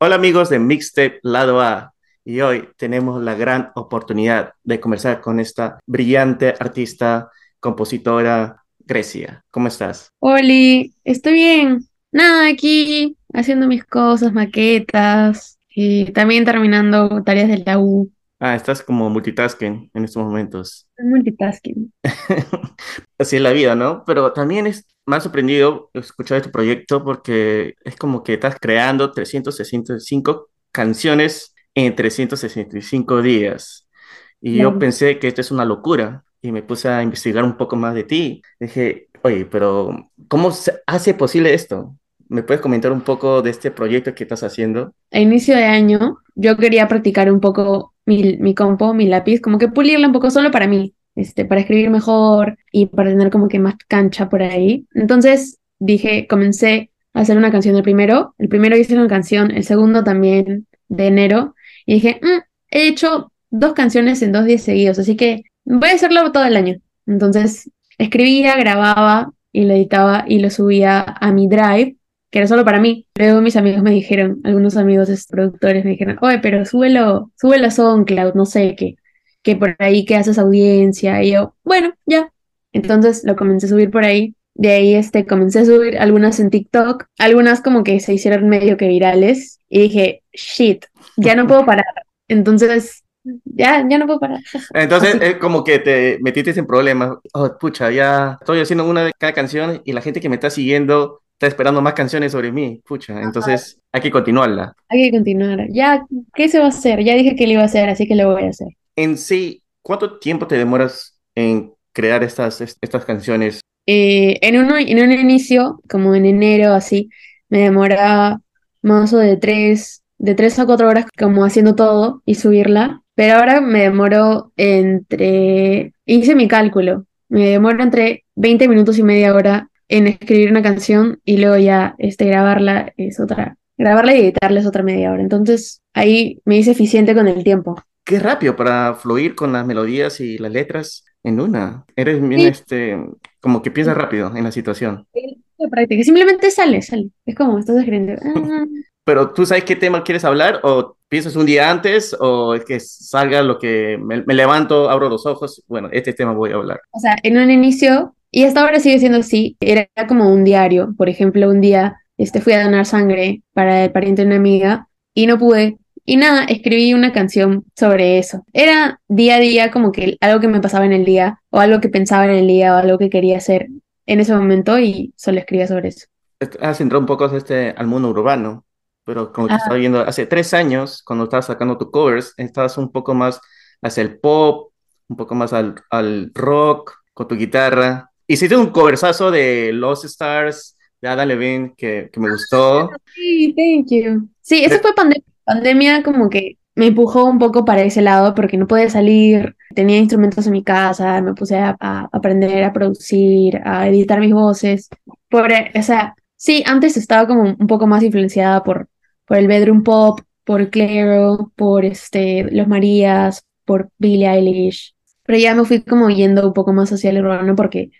Hola amigos de Mixtape Lado A y hoy tenemos la gran oportunidad de conversar con esta brillante artista, compositora, Grecia. ¿Cómo estás? Oli, estoy bien. Nada, aquí haciendo mis cosas, maquetas y también terminando tareas de la U. Ah, estás como multitasking en estos momentos. Multitasking. Así es la vida, ¿no? Pero también es, me ha sorprendido escuchar este proyecto porque es como que estás creando 365 canciones en 365 días. Y yo Claro. pensé que esto es una locura y me puse a investigar un poco más de ti. Dije, oye, pero ¿cómo se hace posible esto? ¿Me puedes comentar un poco de este proyecto que estás haciendo? A inicio de año yo quería practicar un poco mi, mi compo, mi lápiz, como que pulirla un poco solo para mí, este, para escribir mejor y para tener como que más cancha por ahí. Entonces dije, comencé a hacer una canción el primero, el primero hice una canción, el segundo también de enero, y dije, "Mm, he hecho dos canciones en dos días seguidos, así que voy a hacerlo todo el año. Entonces escribía, grababa y lo editaba y lo subía a mi Drive que era solo para mí. Luego mis amigos me dijeron, algunos amigos es- productores me dijeron, oye, pero súbelo, súbelo a SoundCloud, no sé, que, que por ahí que haces audiencia. Y yo, bueno, ya. Entonces lo comencé a subir por ahí. De ahí este, comencé a subir algunas en TikTok, algunas como que se hicieron medio que virales. Y dije, shit, ya no puedo parar. Entonces, ya, ya no puedo parar. Entonces, es como que te metiste en problemas. Oh, pucha, ya estoy haciendo una de cada canción y la gente que me está siguiendo está esperando más canciones sobre mí. Pucha, entonces hay que continuarla. Hay que continuar. Ya, ¿qué se va a hacer? Ya dije que lo iba a hacer, así que lo voy a hacer. En sí, ¿cuánto tiempo te demoras en crear estas, est- estas canciones? Eh, en uno, en un inicio, como en enero, así, me demoraba más o de tres, de tres a cuatro horas como haciendo todo y subirla. Pero ahora me demoro entre, hice mi cálculo, me demoro entre 20 minutos y media hora en escribir una canción y luego ya este, grabarla es otra, grabarla y editarla es otra media hora. Entonces ahí me hice eficiente con el tiempo. Qué rápido para fluir con las melodías y las letras en una. Eres bien, Sí, este, como que piensas rápido en la situación. práctica. Simplemente sale, sale. Es como estás escribiendo. "Ah, Pero ¿tú sabes qué tema quieres hablar? ¿O piensas un día antes? ¿O es que salga lo que me, me levanto, abro los ojos? Bueno, este tema voy a hablar. O sea, en un inicio, y hasta ahora sigue siendo así, era como un diario. Por ejemplo, un día este, fui a donar sangre para el pariente de una amiga y no pude. Y nada, escribí una canción sobre eso. Era día a día como que algo que me pasaba en el día, o algo que pensaba en el día, o algo que quería hacer en ese momento, y solo escribía sobre eso. Has entrado un poco este, al mundo urbano, pero como te Ah, estaba viendo hace tres años, cuando estabas sacando tus covers, estabas un poco más hacia el pop, un poco más al, al rock, con tu guitarra. Hiciste un coversazo de Lost Stars, de Ada Levine, que, que me gustó. sí, thank you. Sí, eso fue pandemia. Pandemia como que me empujó un poco para ese lado porque no podía salir, tenía instrumentos en mi casa, me puse a, aprender a producir, a editar mis voces. Por, o sea, sí, antes estaba como un poco más influenciada por, por el bedroom pop, por Clairo, por este, Los Marías, por Billie Eilish. Pero ya me fui como yendo un poco más hacia el urbano porque,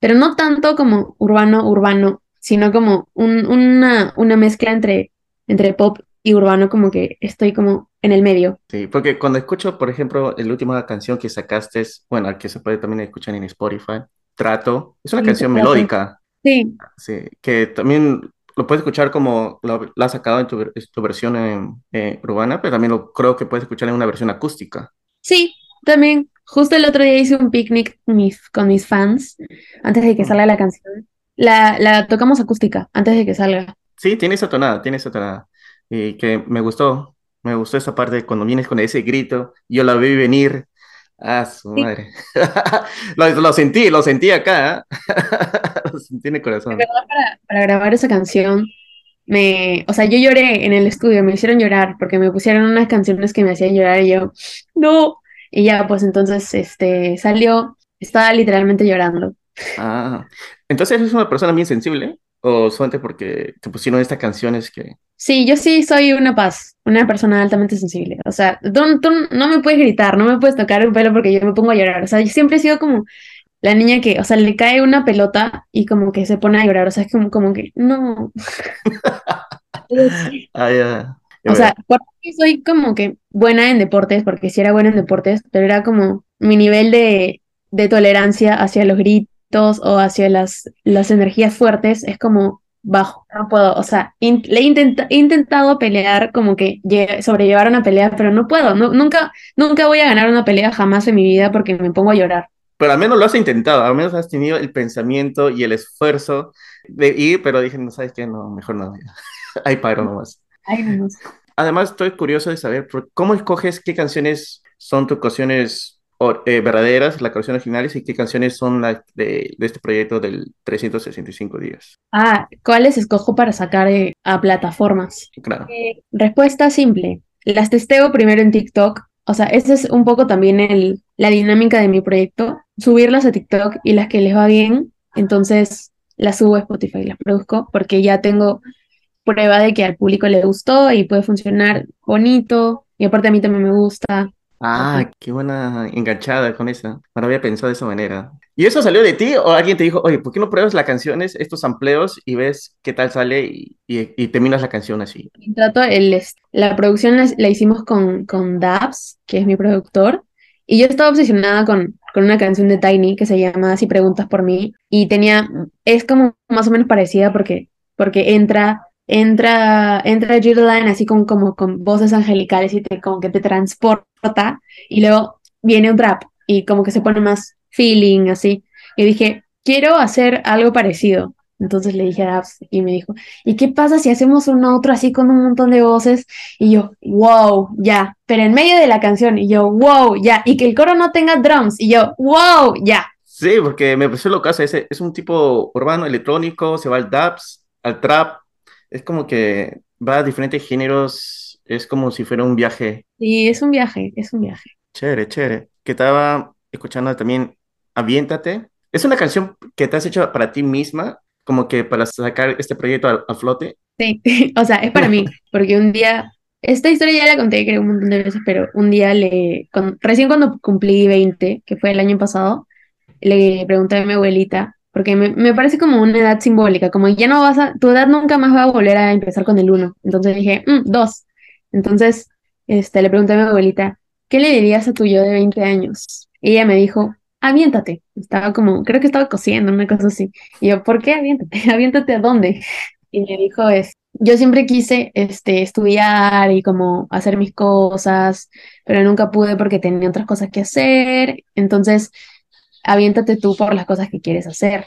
pero no tanto como urbano, urbano, sino como un- una, una mezcla entre, entre pop y urbano, como que estoy como en el medio. Sí, porque cuando escucho, por ejemplo, la última canción que sacaste, es, bueno, que se puede también escuchar en Spotify, Trato, es una te canción melódica, Sí, sí, que también lo puedes escuchar como lo, la has sacado en tu, ver- tu versión en, eh, urbana, pero también lo creo que puedes escuchar en una versión acústica. sí, también. Justo el otro día hice un picnic mis, con mis fans antes de que Mm. salga la canción. La, la tocamos acústica antes de que salga. Sí, tiene esa tonada, tiene esa tonada. Y que me gustó, me gustó esa parte cuando vienes con ese grito, yo la vi venir. Ah, su Sí, madre. Lo, lo sentí, lo sentí acá. ¿eh? Lo sentí en el corazón. para, para grabar esa canción, me, o sea, yo lloré en el estudio, me hicieron llorar porque me pusieron unas canciones que me hacían llorar y yo, no. Y ya, pues entonces, este, salió, estaba literalmente llorando. Ah, entonces eres una persona bien sensible o solamente porque te pusieron estas canciones que... Sí, yo sí soy una paz, una persona altamente sensible. O sea, tú, tú no me puedes gritar, no me puedes tocar un pelo porque yo me pongo a llorar. O sea, yo siempre he sido como la niña que, o sea, le cae una pelota y como que se pone a llorar. O sea, es como, como que, no. Ah, ya. O sea, porque soy como que buena en deportes, porque sí era buena en deportes, pero era como mi nivel de, de tolerancia hacia los gritos o hacia las, las energías fuertes es como bajo, no puedo, o sea, le he, intentado pelear, como que sobrellevar una pelea, pero no puedo, no, nunca, nunca voy a ganar una pelea jamás en mi vida porque me pongo a llorar. Pero al menos lo has intentado, al menos has tenido el pensamiento y el esfuerzo de ir, pero dije, no sabes qué, no, mejor no, ahí paro nomás. Ahí nomás. Además, estoy curioso de saber cómo escoges qué canciones son tus canciones eh, verdaderas, las canciones originales, y qué canciones son las de, este proyecto del 365 días. Ah, ¿cuáles escojo para sacar eh, a plataformas? Claro. Eh, respuesta simple. Las testeo primero en TikTok. O sea, esa es un poco también el, la dinámica de mi proyecto. Subirlas a TikTok y las que les va bien, entonces las subo a Spotify, las produzco, porque ya tengo prueba de que al público le gustó y puede funcionar bonito. Y aparte a mí también me gusta. Ah, qué buena enganchada con esa. No había pensado de esa manera. ¿Y eso salió de ti o alguien te dijo, oye, ¿por qué no pruebas las canciones, estos amplios y ves qué tal sale y, y, terminas la canción así? Trato el, la producción la, hicimos con, con Dabs, que es mi productor, y yo estaba obsesionada con, con una canción de Tiny que se llama Si preguntas por mí, y tenía, es como más o menos parecida porque, porque entra entra, entra Line así con, como con voces angelicales y te, como que te transporta y luego viene un trap y como que se pone más feeling así. Y dije, quiero hacer algo parecido. Entonces le dije a y me dijo, ¿y qué pasa si hacemos un otro así con un montón de voces? Y yo, wow, ya, pero en medio de la canción, y yo, wow, ya, y que el coro no tenga drums, y yo, wow, ya. Sí, porque me pareció lo que hace, ese es un tipo urbano, electrónico, se va al Dabs, al trap, es como que va a diferentes géneros, es como si fuera un viaje. Sí, es un viaje, es un viaje. Chévere, chévere. Que estaba escuchando también Aviéntate. Es una canción que te has hecho para ti misma, como que para sacar este proyecto a, flote. Sí, o sea, es para mí, porque un día, esta historia ya la conté creo un montón de veces, pero un día le, recién cuando cumplí 20, que fue el año pasado, le pregunté a mi abuelita porque me, parece como una edad simbólica, como ya no vas a, tu edad nunca más va a volver a empezar con el uno. Entonces dije, mm, dos. Entonces este, le pregunté a mi abuelita, ¿qué le dirías a tu yo de 20 años? Y ella me dijo, aviéntate. Estaba como, creo que estaba cosiendo, una cosa así. Y yo, ¿por qué aviéntate? ¿Aviéntate a dónde? Y me dijo, es, yo siempre quise este, estudiar y como hacer mis cosas, pero nunca pude porque tenía otras cosas que hacer. Entonces aviéntate tú por las cosas que quieres hacer.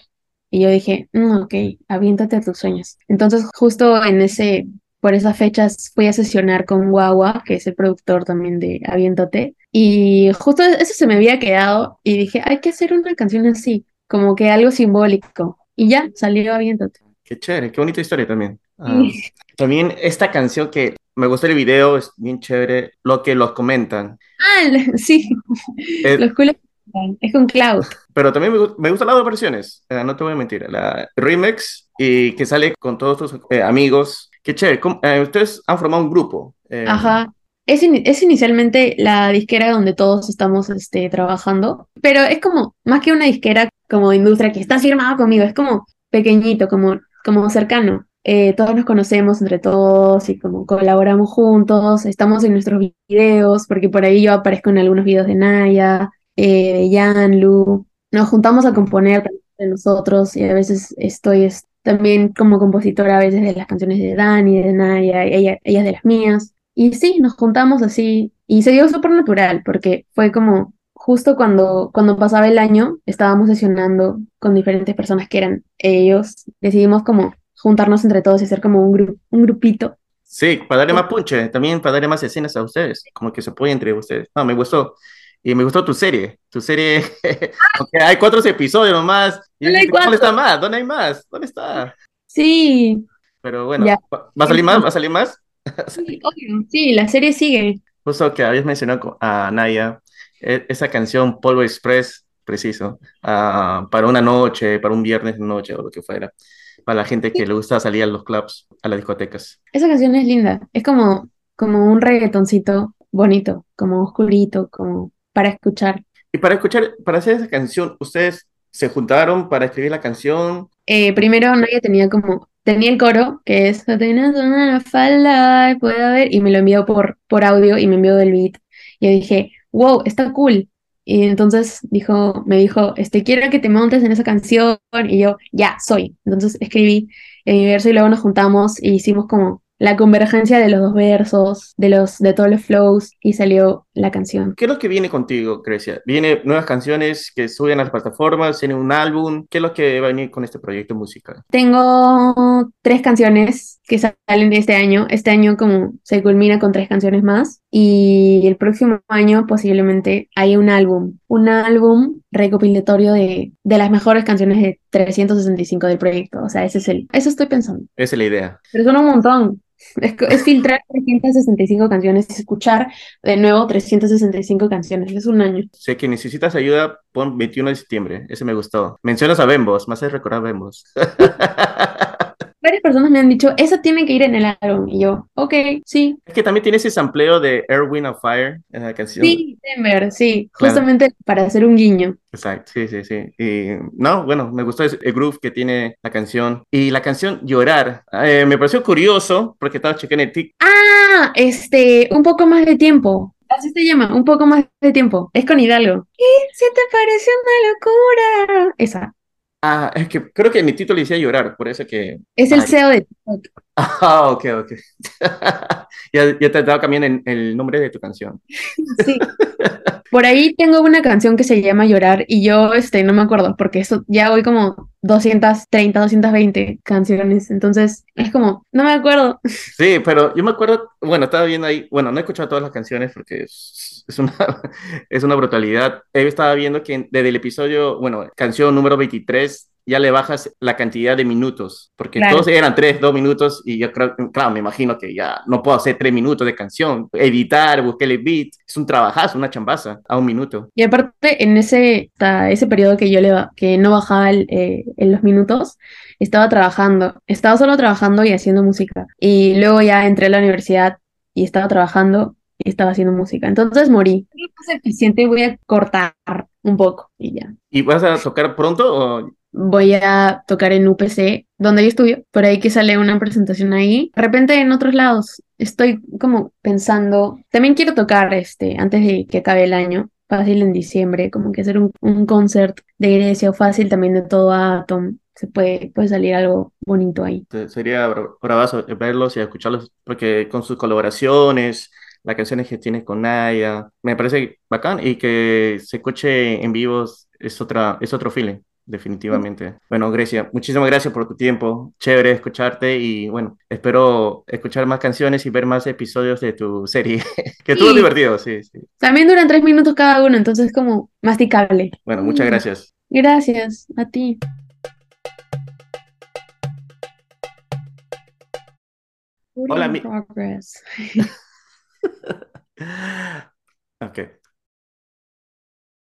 Y yo dije, mm, ok, aviéntate a tus sueños. Entonces, justo en ese, por esas fechas fui a sesionar con Guagua, que es el productor también de Aviéntate, y justo eso se me había quedado y dije, hay que hacer una canción así, como que algo simbólico. Y ya, salió Aviéntate. Qué chévere, qué bonita historia también. Ah, también esta canción que me gustó el video, es bien chévere, lo que los comentan. Ah, sí, los culos es con Cloud. Pero también me, me gustan las dos versiones, eh, no te voy a mentir. La remix y que sale con todos tus eh, amigos. Qué chévere. Eh, ustedes han formado un grupo. Ajá. Es, es, inicialmente la disquera donde todos estamos este, trabajando, pero es como más que una disquera como industria que está firmada conmigo, es como pequeñito, como, como cercano. todos nos conocemos entre todos y como colaboramos juntos, estamos en nuestros videos, porque por ahí yo aparezco en algunos videos de Naya, eh, Jan, Lu, nos juntamos a componer de nosotros y a veces estoy también como compositora a veces de las canciones de Dani, de Naya, ella, ellas de las mías. Y sí, nos juntamos así y se dio súper natural porque fue como justo cuando, cuando pasaba el año, estábamos sesionando con diferentes personas que eran ellos, decidimos como juntarnos entre todos y hacer como un, un grupito. Sí, para darle más punche, también para darle más escenas a ustedes, como que se apoyen entre ustedes. No, me gustó. Y me gustó tu serie. Tu serie, aunque hay cuatro episodios nomás. ¿Dónde, está más? ¿Dónde hay más? ¿Dónde está? Sí. Pero bueno, ¿va a salir más? ¿Va a salir más? Sí, sí, la serie sigue. Justo que habías mencionado a Naya, e, esa canción Polvo Express, preciso, ah, para una noche, para un viernes noche o lo que fuera, para la gente que le gusta salir a los clubs, a las discotecas. Esa canción es linda, es como, como un reggaetoncito bonito, como oscurito, como para escuchar. Y para escuchar, para hacer esa canción, ¿ustedes se juntaron para escribir la canción? eh, primero nadie tenía como, tenía el coro, que es "Atenas una falda, puede haber, y me lo envió por, por audio y me envió del beat. Y yo dije, wow, está cool. Y entonces dijo, me dijo, este, quiero que te montes en esa canción. Y yo, ya, soy. Entonces escribí en mi verso y luego nos juntamos y hicimos como la convergencia de los dos versos, de, los, de todos los flows y salió la canción. ¿Qué es lo que viene contigo, Grecia? ¿Viene nuevas canciones que suben a las plataformas? ¿Tiene un álbum? ¿Qué es lo que va a venir con este proyecto musical? Tengo tres canciones que salen de este año. Este año como se culmina con tres canciones más y el próximo año posiblemente haya un álbum, un álbum recopilatorio de, de las mejores canciones de 365 del proyecto. O sea, ese es el, eso estoy pensando. Esa es la idea. Pero son un montón. Es, es filtrar 365 canciones y escuchar de nuevo 365 canciones. Es un año. Sé que necesitas ayuda, pon 21 de septiembre. Ese me gustó. Mencionas a Bembos, me hace recordar Bembos. Varias personas me han dicho, esa tiene que ir en el álbum. Y yo, ok, sí. Es que también tiene ese sampleo de Air, Wind of Fire en la canción. Sí, Denver, sí. Claro. Justamente para hacer un guiño. Exacto, sí, sí, sí. Y no, bueno, me gustó el groove que tiene la canción. Y la canción Llorar, eh, me pareció curioso porque estaba chequeando el TikTok. Ah, este, un poco más de tiempo. Así se llama, un poco más de tiempo. Es con Hidalgo. ¿Qué se te pareció una locura? Esa. Ah, es que creo que mi título decía Llorar, por eso que... Es el. CEO de TikTok. Ah, ok, ok. ya, ya te he dado también el, el nombre de tu canción. Sí. Por ahí tengo una canción que se llama Llorar y yo, este, no me acuerdo porque eso ya voy como 230, 220 canciones. Entonces, es como, no me acuerdo. Sí, pero yo me acuerdo, bueno, estaba viendo ahí, bueno, no he escuchado todas las canciones porque es, es una, es una brutalidad. Estaba viendo que desde el episodio, bueno, canción número 23, ya le bajas la cantidad de minutos, porque Claro. todos eran tres, dos minutos, y yo creo, claro, me imagino que ya no puedo hacer tres minutos de canción, editar, buscar el beat, es un trabajazo, una chambaza, a un minuto. Y aparte, en ese, ese periodo que yo le que no bajaba el, eh, en los minutos, estaba trabajando. Estaba solo trabajando y haciendo música. Y luego ya entré a la universidad y estaba trabajando estaba haciendo música. Entonces morí. Es eficiente, voy a cortar un poco y ya. ¿Y vas a tocar pronto o Voy a tocar en UPC, donde yo estudio, por ahí que sale una presentación ahí. De repente en otros lados. Estoy como pensando, también quiero tocar este, antes de que acabe el año, fácil en diciembre, como que hacer un, un concert de Grecia o fácil también de todo Atom. Se puede, puede salir algo bonito ahí. sería bra- bravazo verlos y escucharlos, porque con sus colaboraciones, las canciones que tienes con Naya, me parece bacán y que se escuche en vivos es otra, es otro feeling, definitivamente. Bueno, Grecia, muchísimas gracias por tu tiempo, chévere escucharte y bueno, espero escuchar más canciones y ver más episodios de tu serie, que estuvo Sí. divertido, sí, sí. También duran tres minutos cada uno, entonces como masticable. Bueno, muchas Mm. gracias. Gracias a ti. Hola, mi- progress. Ok.